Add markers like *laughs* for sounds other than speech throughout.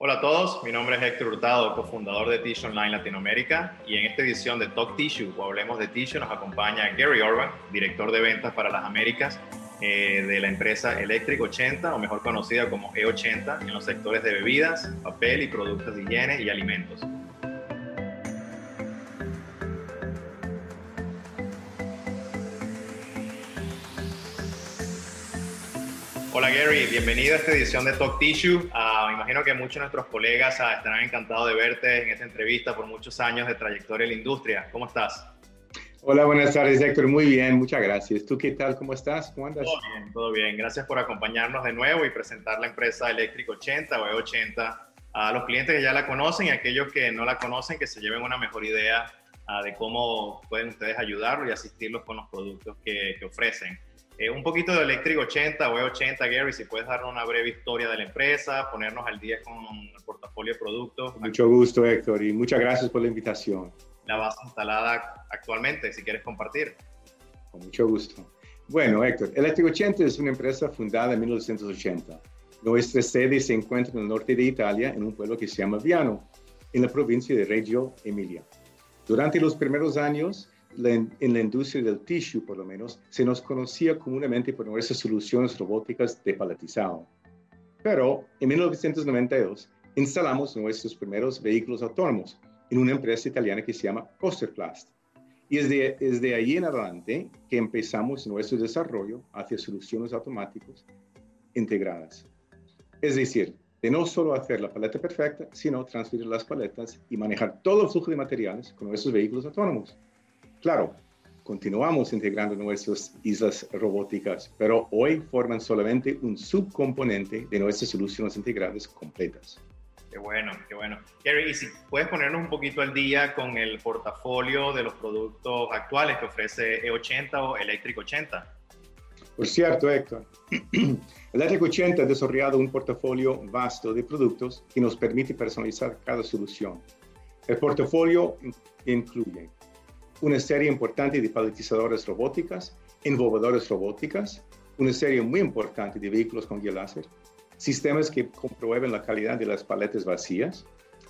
Hola a todos, mi nombre es Héctor Hurtado, cofundador de Tissue Online Latinoamérica y en esta edición de Talk Tissue o Hablemos de Tissue nos acompaña Gary Orban, director de ventas para las Américas eh, de la empresa Electric 80 o mejor conocida como E80 en los sectores de bebidas, papel y productos de higiene y alimentos. Hola Gary, bienvenido a esta edición de Talk Tissue. Ah, me imagino que muchos de nuestros colegas ah, estarán encantados de verte en esta entrevista por muchos años de trayectoria en la industria. ¿Cómo estás? Hola, buenas tardes Héctor. Muy bien, muchas gracias. ¿Tú qué tal? ¿Cómo estás? ¿Cómo andas? Todo bien, todo bien. Gracias por acompañarnos de nuevo y presentar la empresa Electric 80 o E80 a los clientes que ya la conocen y a aquellos que no la conocen que se lleven una mejor idea ah, de cómo pueden ustedes ayudarlos y asistirlos con los productos que, que ofrecen. Eh, un poquito de Electric 80 o E80, Gary, si puedes darnos una breve historia de la empresa, ponernos al día con el portafolio de productos. Mucho gusto, Héctor, y muchas gracias por la invitación. La base instalada actualmente, si quieres compartir. Con mucho gusto. Bueno, Héctor, Electric 80 es una empresa fundada en 1980. Nuestra sede se encuentra en el norte de Italia, en un pueblo que se llama Viano, en la provincia de Reggio Emilia. Durante los primeros años, en la industria del tissue, por lo menos, se nos conocía comúnmente por nuestras soluciones robóticas de paletizado. Pero en 1992 instalamos nuestros primeros vehículos autónomos en una empresa italiana que se llama Costerplast. Y es de, es de ahí en adelante que empezamos nuestro desarrollo hacia soluciones automáticas integradas. Es decir, de no solo hacer la paleta perfecta, sino transferir las paletas y manejar todo el flujo de materiales con nuestros vehículos autónomos. Claro, continuamos integrando nuestras islas robóticas, pero hoy forman solamente un subcomponente de nuestras soluciones integradas completas. Qué bueno, qué bueno. Gary, y si puedes ponernos un poquito al día con el portafolio de los productos actuales que ofrece E80 o Electric 80. Por cierto, Héctor, *clears throat* Electric 80 ha desarrollado un portafolio vasto de productos que nos permite personalizar cada solución. El portafolio incluye una serie importante de paletizadoras robóticas, envolvedores robóticas, una serie muy importante de vehículos con guía láser, sistemas que comprueben la calidad de las paletas vacías,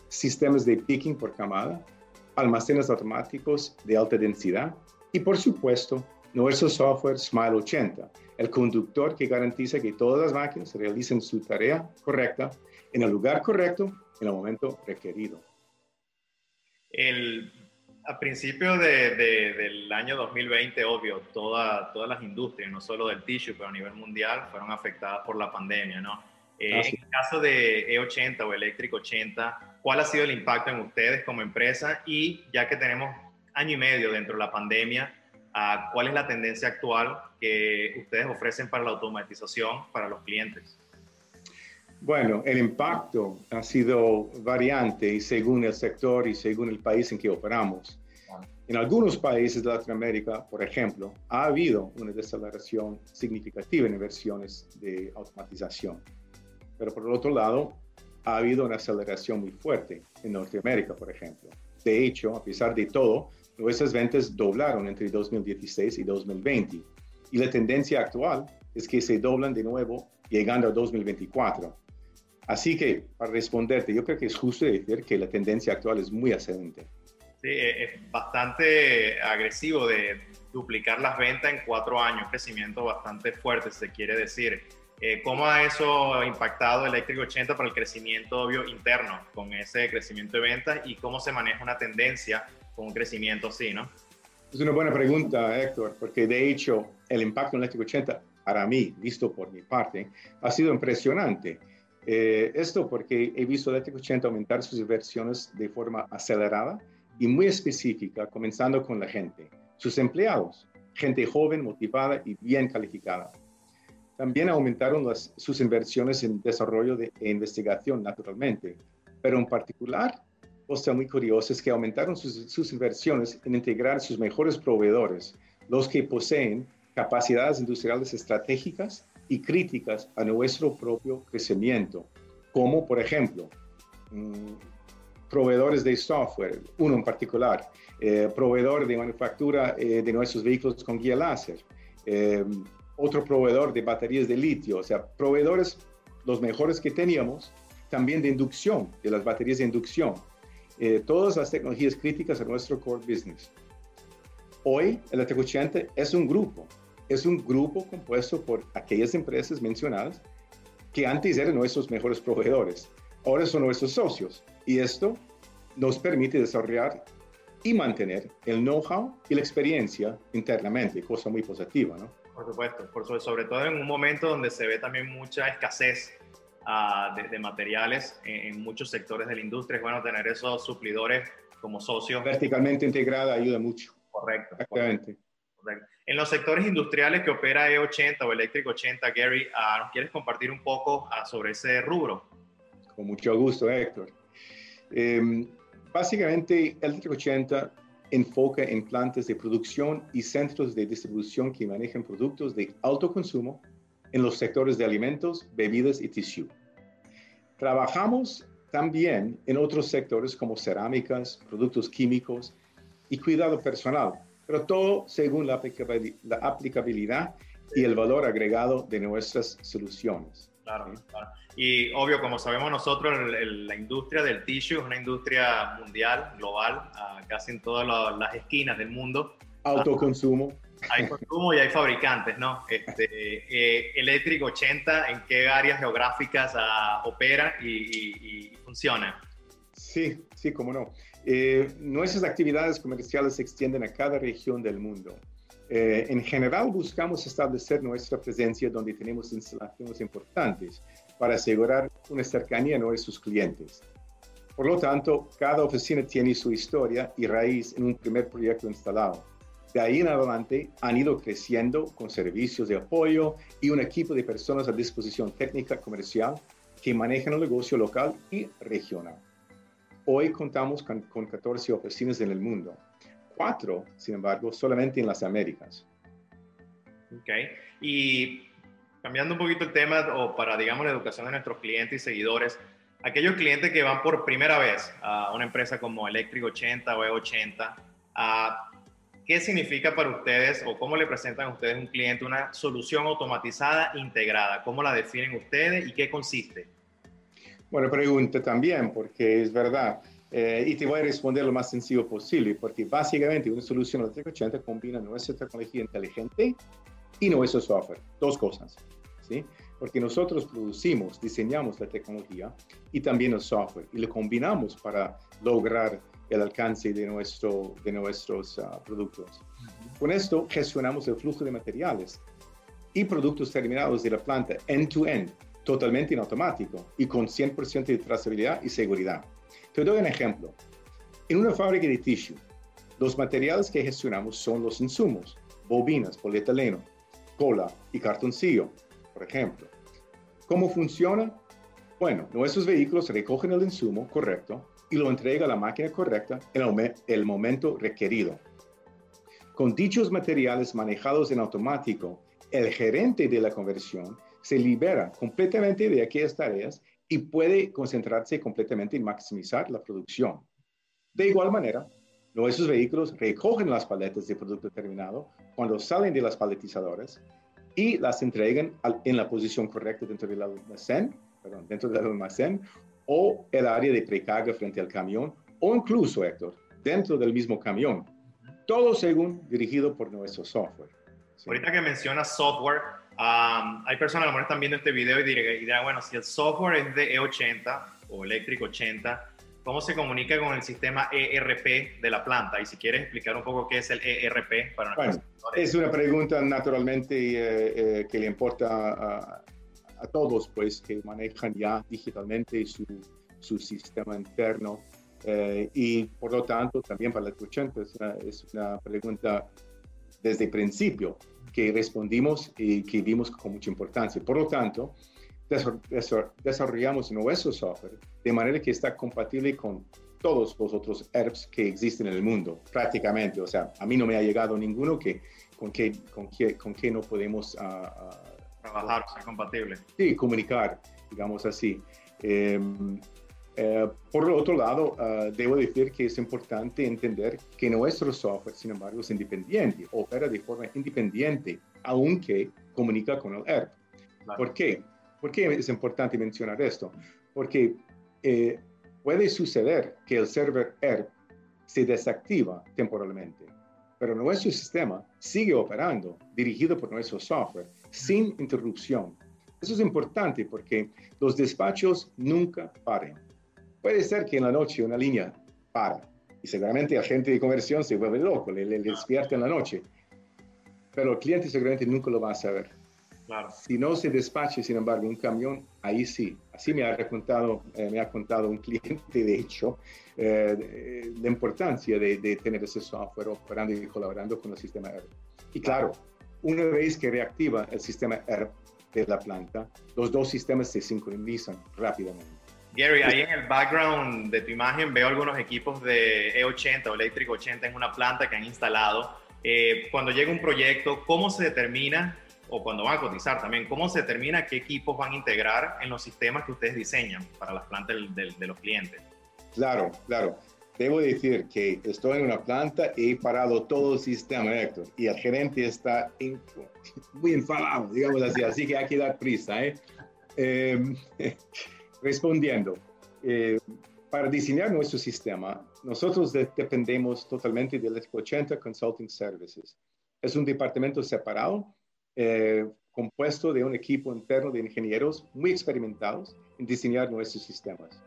sistemas de picking por camada, almacenes automáticos de alta densidad y, por supuesto, nuestro software Smile 80, el conductor que garantiza que todas las máquinas realicen su tarea correcta en el lugar correcto en el momento requerido. El a principios del año 2020, obvio, todas las industrias, no solo del tissue, pero a nivel mundial, fueron afectadas por la pandemia, ¿no? Eh, en el caso de E80 o Electric 80, ¿cuál ha sido el impacto en ustedes como empresa? Y ya que tenemos año y medio dentro de la pandemia, ah, ¿cuál es la tendencia actual que ustedes ofrecen para la automatización para los clientes? Bueno, el impacto ha sido variante y según el sector y según el país en que operamos. En algunos países de Latinoamérica, por ejemplo, ha habido una desaceleración significativa en inversiones de automatización. Pero por el otro lado, ha habido una aceleración muy fuerte en Norteamérica, por ejemplo. De hecho, a pesar de todo, nuestras ventas doblaron entre 2016 y 2020. Y la tendencia actual es que se doblan de nuevo llegando a 2024. Así que, para responderte, yo creo que es justo decir que la tendencia actual es muy ascendente. Sí, e-, es bastante agresivo de duplicar las ventas en cuatro años, crecimiento bastante fuerte, se quiere decir. Eh, ¿Cómo ha eso impactado Electric 80 para el crecimiento obvio interno con ese crecimiento de ventas y cómo se maneja una tendencia con un crecimiento así, no? Es una buena pregunta, Héctor, porque de hecho el impacto en Electric 80, para mí, visto por mi parte, ha sido impresionante. Eh, esto porque he visto Electric 80 aumentar sus inversiones de forma acelerada y muy específica, comenzando con la gente, sus empleados, gente joven, motivada y bien calificada. También aumentaron las, sus inversiones en desarrollo de, e investigación, naturalmente, pero en particular, cosa muy curiosa es que aumentaron sus, sus inversiones en integrar sus mejores proveedores, los que poseen capacidades industriales estratégicas y críticas a nuestro propio crecimiento, como por ejemplo mm, proveedores de software, uno en particular, eh, proveedor de manufactura eh, de nuestros vehículos con guía láser, eh, otro proveedor de baterías de litio, o sea, proveedores los mejores que teníamos también de inducción, de las baterías de inducción. Eh, todas las tecnologías críticas a nuestro core business. Hoy, Electric 80 es un grupo, es un grupo compuesto por aquellas empresas mencionadas que antes eran nuestros mejores proveedores, ahora son nuestros socios. Y esto nos permite desarrollar y mantener el know-how y la experiencia internamente, cosa muy positiva, ¿no? Por supuesto, por sobre, sobre todo en un momento donde se ve también mucha escasez uh, de, de, materiales en, en, muchos sectores de la industria, es bueno tener esos suplidores como socios. Verticalmente integrada ayuda mucho. Correcto. Exactamente. Correcto. En los sectores industriales que opera E80 o Electric 80, Gary, uh, ¿nos quieres compartir un poco uh, sobre ese rubro? Con mucho gusto, Héctor. Eh, básicamente, Electric 80 enfoca en plantas de producción y centros de distribución que manejan productos de alto consumo en los sectores de alimentos, bebidas y tissue. Trabajamos también en otros sectores como cerámicas, productos químicos y cuidado personal, pero todo según la aplicabilidad y el valor agregado de nuestras soluciones. Claro, claro. Y obvio, como sabemos nosotros, el, el, la industria del tissue es una industria mundial, global, uh, casi en todas la, las esquinas del mundo. Autoconsumo. Hay consumo y hay fabricantes, ¿no? Este, eh, Electric 80, ¿en qué áreas geográficas uh, opera y, y, y, funciona? Sí, sí, cómo no. Eh, nuestras actividades comerciales se extienden a cada región del mundo. Eh, en general, buscamos establecer nuestra presencia donde tenemos instalaciones importantes para asegurar una cercanía a nuestros clientes. Por lo tanto, cada oficina tiene su historia y raíz en un primer proyecto instalado. De ahí en adelante han ido creciendo con servicios de apoyo y un equipo de personas a disposición técnica comercial que manejan el negocio local y regional. Hoy contamos con, con 14 oficinas en el mundo, cuatro, sin embargo, solamente en las Américas. Ok, y cambiando un poquito el tema, o para, digamos, la educación de nuestros clientes y seguidores, aquellos clientes que van por primera vez a una empresa como Electric 80 o E80, ¿qué significa para ustedes o cómo le presentan a ustedes un cliente una solución automatizada integrada? ¿Cómo la definen ustedes y qué consiste? Buena pregunta también, porque es verdad. Eh, y te voy a responder lo más sencillo posible, porque básicamente una solución a 380 combina nuestra tecnología inteligente y nuestro software. Dos cosas, ¿sí? Porque nosotros producimos, diseñamos la tecnología y también el software y lo combinamos para lograr el alcance de, nuestro, de nuestros uh, productos. Con esto gestionamos el flujo de materiales y productos terminados de la planta end-to-end, -end, totalmente en automático y con 100% de trazabilidad y seguridad. Te doy un ejemplo. En una fábrica de tissue, los materiales que gestionamos son los insumos, bobinas, polietileno, cola y cartoncillo, por ejemplo. ¿Cómo funciona? Bueno, nuestros vehículos recogen el insumo correcto y lo entrega a la máquina correcta en el, momento requerido. Con dichos materiales manejados en automático, el gerente de la conversión se libera completamente de aquellas tareas y puede concentrarse completamente en maximizar la producción. De igual manera, nuestros vehículos recogen las paletas de producto terminado cuando salen de las paletizadoras y las entregan en la posición correcta dentro del almacén, perdón, dentro del almacén o el área de precarga frente al camión o incluso, Héctor, dentro del mismo camión. Todo según dirigido por nuestro software. ¿sí? Ahorita que mencionas software, Um, hay personas a lo mejor están viendo este video y dirán, bueno, si el software es de E80 o Electric 80, ¿cómo se comunica con el sistema ERP de la planta? Y si quieres explicar un poco qué es el ERP para bueno, Es una pregunta naturalmente eh, eh, que le importa a, a, todos, pues, que manejan ya digitalmente su, su sistema interno. Eh, y por lo tanto, también para el 80 es una, es una pregunta desde el principio que respondimos y que vimos con mucha importancia. Por lo tanto, desarrollamos nuestro software de manera que está compatible con todos los otros ERPs que existen en el mundo, prácticamente. O sea, a mí no me ha llegado ninguno que, con, que, con, que, con que no podemos uh, uh, trabajar, ser compatible. Sí, comunicar, digamos así. Eh, eh, por otro lado, uh, debo decir que es importante entender que nuestro software, sin embargo, es independiente, opera de forma independiente, aunque comunica con el ERP. Claro. ¿Por qué? ¿Por qué es importante mencionar esto? porque eh, puede suceder que el server ERP se desactiva temporalmente, pero nuestro sistema sigue operando, dirigido por nuestro software, sin interrupción. Eso es importante porque los despachos nunca paren. Puede ser que en la noche una línea para y seguramente el agente de conversión se vuelve loco, le, le despierta en la noche, pero el cliente seguramente nunca lo va a saber. Claro. Si no se despache, sin embargo, un camión, ahí sí. Así me ha, contado, eh, me ha contado un cliente, de hecho, eh, la importancia de, de, tener ese software operando y colaborando con el sistema ERP. Y claro, una vez que reactiva el sistema ERP de la planta, los dos sistemas se sincronizan rápidamente. Gary, ahí en el background de tu imagen veo algunos equipos de E80 o Electric 80 en una planta que han instalado. Eh, cuando llega un proyecto, ¿cómo se determina o cuando van a cotizar también, ¿cómo se determina qué equipos van a integrar en los sistemas que ustedes diseñan para las plantas de, los clientes? Claro, claro. Debo decir que estoy en una planta y he parado todo el sistema, Héctor, y el gerente está muy enfadado, digamos así, así que hay que dar prisa. ¿eh? Em, *laughs* respondiendo, eh, para diseñar nuestro sistema, nosotros dependemos totalmente del 80 Consulting Services. Es un departamento separado eh, compuesto de un equipo interno de ingenieros muy experimentados en diseñar nuestros sistemas.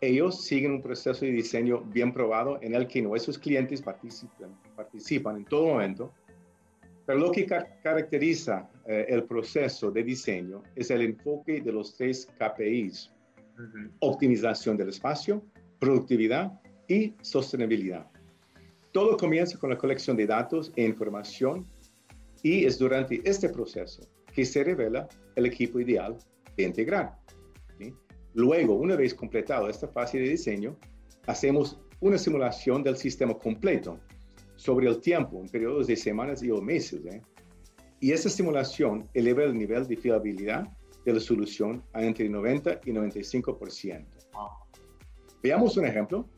Ellos siguen un proceso de diseño bien probado en el que nuestros clientes participan, participan en todo momento, pero lo que caracteriza eh, el proceso de diseño es el enfoque de los tres KPIs, optimización del espacio, productividad y sostenibilidad. Todo comienza con la colección de datos e información y es durante este proceso que se revela el equipo ideal de integrar. Luego, una vez completado esta fase de diseño, hacemos una simulación del sistema completo sobre el tiempo, en periodos de semanas y o meses. ¿eh? Y esa simulación eleva el nivel de fiabilidad de la solución a entre 90 y 95%. Veamos un ejemplo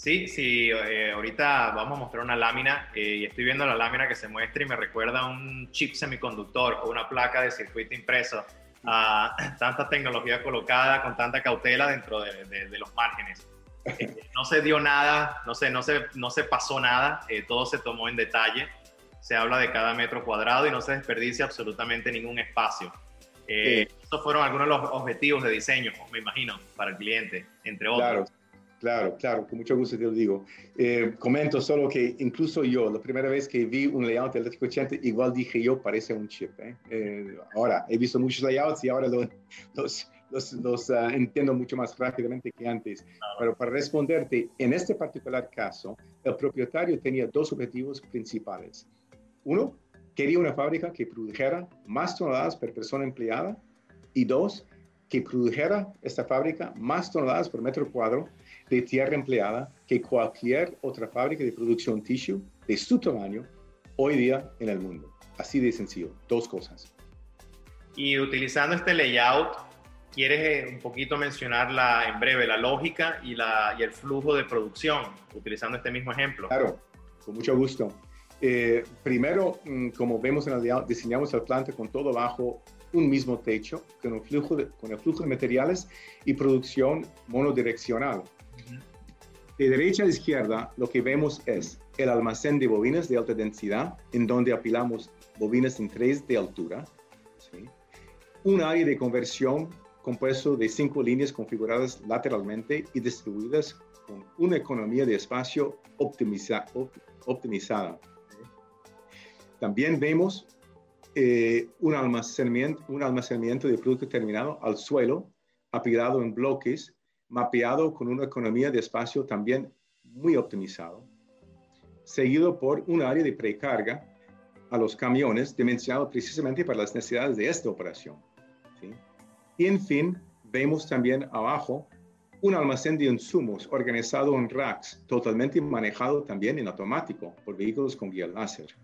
Sí, sí, eh, ahorita vamos a mostrar una lámina eh, y estoy viendo la lámina que se muestra y me recuerda a un chip semiconductor o una placa de circuito impreso. a *clears throat* tanta tecnología colocada con tanta cautela dentro de, los márgenes. Eh, no se dio nada, no se, no se, no se pasó nada, todo se tomó en detalle. Se habla de cada metro cuadrado y no se desperdicia absolutamente ningún espacio. Estos fueron algunos de los objetivos de diseño, me imagino, para el cliente, entre otros. Claro. Claro, claro, con mucho gusto te lo digo. Eh, comento solo que incluso yo, la primera vez que vi un layout eléctrico 80, igual dije yo, parece un chip. ¿eh? Eh, ahora, he visto muchos layouts y ahora los, los, los ah, entiendo mucho más rápidamente que antes. Pero para responderte, en este particular caso, el propietario tenía dos objetivos principales. Uno, quería una fábrica que produjera más toneladas por persona empleada. Y dos, que produjera esta fábrica más toneladas por metro cuadrado de tierra empleada que cualquier otra fábrica de producción tissue de su tamaño hoy día en el mundo. Así de sencillo, dos cosas. Y utilizando este layout, ¿quieres eh, un poquito mencionar la, en breve la lógica y, la, y el flujo de producción, utilizando este mismo ejemplo? Claro, con mucho gusto. Eh, primero, mm, como vemos en el diseñamos el planta con todo bajo un mismo techo, con, un flujo con el flujo de materiales y producción monodireccional. De derecha a izquierda, lo que vemos es el almacén de bobinas de alta densidad, en donde apilamos bobinas en 3 de altura. Un área de conversión compuesto de cinco líneas configuradas lateralmente y distribuidas con una economía de espacio optimizada. También vemos eh, un, almacenamiento, de producto terminado al suelo, apilado en bloques mapeado con una economía de espacio también muy optimizado, seguido por un área de precarga a los camiones dimensionado precisamente para las necesidades de esta operación. Y en fin, vemos también abajo un almacén de insumos organizado en racks, totalmente manejado también en automático por vehículos con guía láser.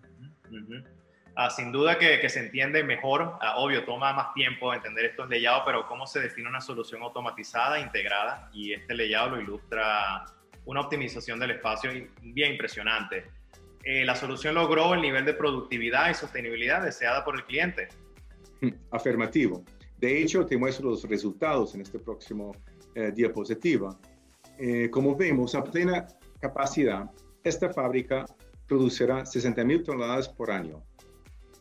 Ah, sin duda que, se entiende mejor, ah, obvio, toma más tiempo entender estos layouts, pero cómo se define una solución automatizada, integrada, y este layout lo ilustra una optimización del espacio bien impresionante. Eh, la solución logró el nivel de productividad y sostenibilidad deseada por el cliente. Afirmativo. De hecho, te muestro los resultados en este próximo eh, diapositiva. Eh, como vemos, a plena capacidad, esta fábrica producirá 60.000 toneladas por año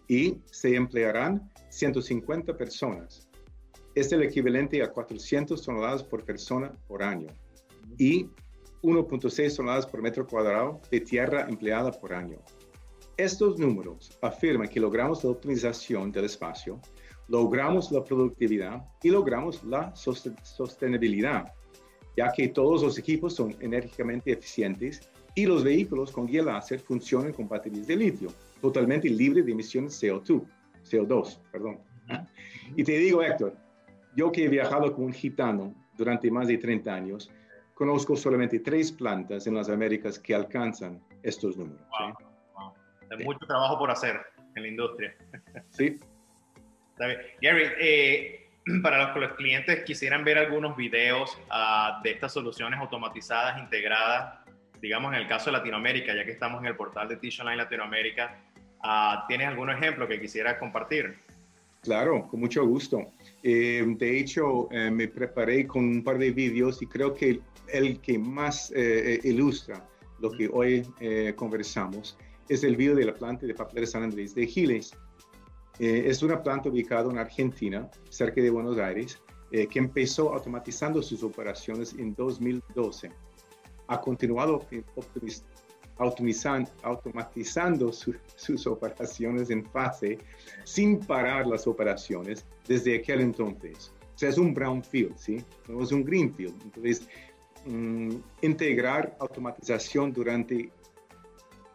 y se emplearán 150 personas. Es el equivalente a 400 toneladas por persona por año y 1.6 toneladas por metro cuadrado de tierra empleada por año. Estos números afirman que logramos la optimización del espacio, logramos la productividad y logramos la sostenibilidad, ya que todos los equipos son enérgicamente eficientes y los vehículos con guía láser funcionan con baterías de litio, totalmente libres de emisiones CO2, CO2, perdón. Y te digo, Héctor, yo que he viajado con un gitano durante más de 30 años, conozco solamente tres plantas en las Américas que alcanzan estos números. Hay mucho trabajo por hacer en la industria. Sí. *laughs* Gary, eh, *clears throat* para los, los, clientes quisieran ver algunos videos uh, de estas soluciones automatizadas integradas, digamos en el caso de Latinoamérica, ya que estamos en el portal de Tish Online Latinoamérica, uh, ¿tienes algún ejemplo que quisieras compartir? Claro, con mucho gusto. Eh, de hecho, eh, me preparé con un par de vídeos y creo que el que más eh, ilustra lo que hoy conversamos es el video de la planta de papel San Andrés de Giles. es una planta ubicada en Argentina, cerca de Buenos Aires, que empezó automatizando sus operaciones en 2012. Ha continuado automatizando, automatizando sus operaciones en fase sin parar las operaciones desde aquel entonces. O sea, es un brownfield, ¿sí? No es un greenfield. Entonces, mm, integrar automatización durante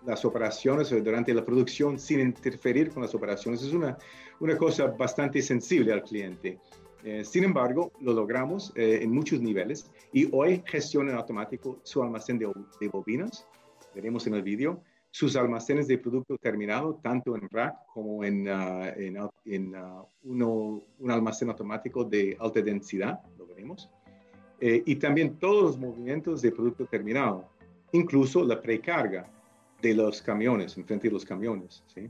las operaciones o durante la producción sin interferir con las operaciones es una, una cosa bastante sensible al cliente. Eh, sin embargo, lo logramos eh, en muchos niveles y hoy gestiona en automático su almacén de, de bobinas, veremos en el vídeo, sus almacenes de producto terminado, tanto en rack como en, uh, en, en uh, uno, un almacén automático de alta densidad, lo veremos, eh, y también todos los movimientos de producto terminado, incluso la precarga de los camiones, enfrente de los camiones. ¿sí?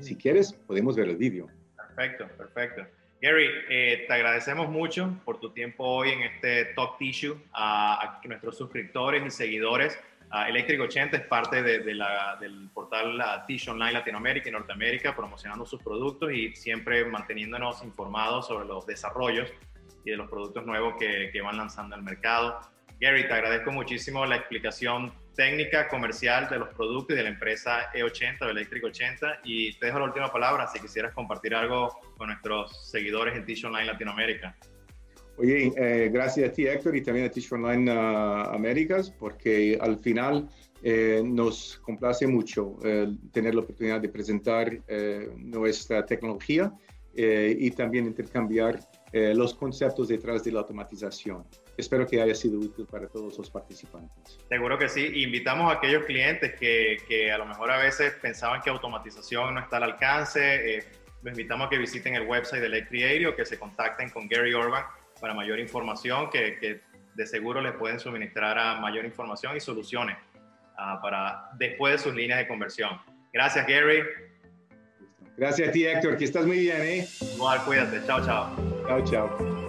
Si quieres, podemos ver el vídeo. Perfecto, perfecto. Gary, eh, te agradecemos mucho por tu tiempo hoy en este Talk Tissue a, a nuestros suscriptores y seguidores. Uh, Electric 80 es parte de, la, del portal uh, Tish Online Latinoamérica y Norteamérica, promocionando sus productos y siempre manteniéndonos informados sobre los desarrollos y de los productos nuevos que, que van lanzando al mercado. Gary, te agradezco muchísimo la explicación técnica, comercial de los productos y de la empresa E80 o Electric 80 y te dejo la última palabra si quisieras compartir algo con nuestros seguidores en Tish Online Latinoamérica. Oye, eh, gracias a ti Héctor y también a Teach Online uh, Américas, porque al final eh, nos complace mucho eh, tener la oportunidad de presentar nuestra tecnología y también intercambiar los conceptos detrás de la automatización. Espero que haya sido útil para todos los participantes. Seguro que sí. Invitamos a aquellos clientes que, que a lo mejor a veces pensaban que automatización no está al alcance. los invitamos a que visiten el website de Electric o que se contacten con Gary Orban para mayor información, que, que de seguro les pueden suministrar a mayor información y soluciones uh, para después de sus líneas de conversión. Gracias, Gary. Gracias a ti, Héctor, que estás muy bien, ¿eh? Igual, cuídate. Chao, chao. Chao, chao.